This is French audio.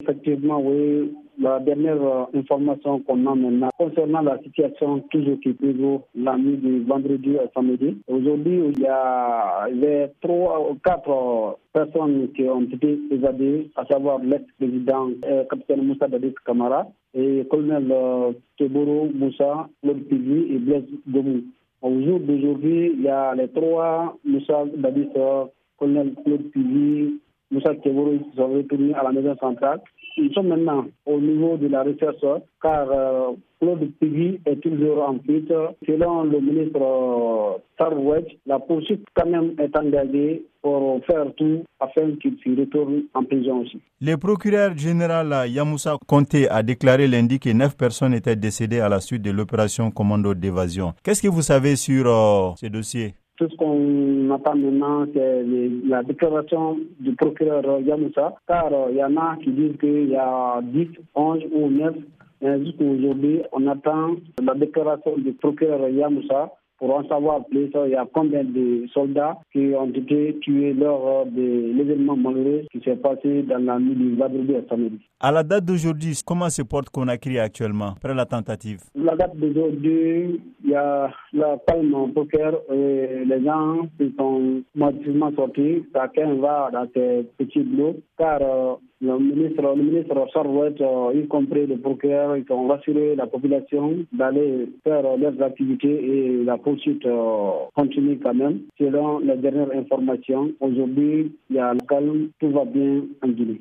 Effectivement, oui. La dernière euh, information qu'on a maintenant concernant la situation toujours qui prévaut la nuit du vendredi à samedi. Aujourd'hui, il y a les trois ou quatre personnes qui ont été évadées, à savoir l'ex-président euh, capitaine Moussa Dadis Kamara et colonel euh, Teboro Moussa, Claude et Blaise Gomou. Au jour d'aujourd'hui, il y a les trois Moussa Dadis, colonel Claude Moussa Teboro qui sont retournés à la maison centrale. Nous sommes maintenant au niveau de la recherche car euh, Claude Pigui est toujours en fuite. Selon le ministre euh, la poursuite quand même est engagée pour faire tout afin qu'il se retourne en prison aussi. Le procureur général Yamoussa Conté a déclaré lundi que neuf personnes étaient décédées à la suite de l'opération commando d'évasion. Qu'est-ce que vous savez sur euh, ce dossier? Tout ce qu'on attend maintenant, c'est la déclaration du procureur Yamoussa, car il y en a qui disent qu'il y a 10, 11 ou 9 mais jusqu'à aujourd'hui, on attend la déclaration du procureur Yamoussa pour en savoir plus, il y a combien de soldats qui ont été tués lors de l'événement malheureux qui s'est passé dans la nuit du vendredi à samedi. À la date d'aujourd'hui, comment se porte Conakry actuellement, après la tentative? La date d'aujourd'hui, il y a la palme en poker et les gens qui sont massivement sortis. Chacun va dans ses petits blocs car euh, le ministre, le ministre euh, y compris le procureur, ils ont rassuré la population d'aller faire leurs activités et la poursuite euh, continue quand même. Selon les dernières informations, aujourd'hui, il y a le calme, tout va bien en Guinée.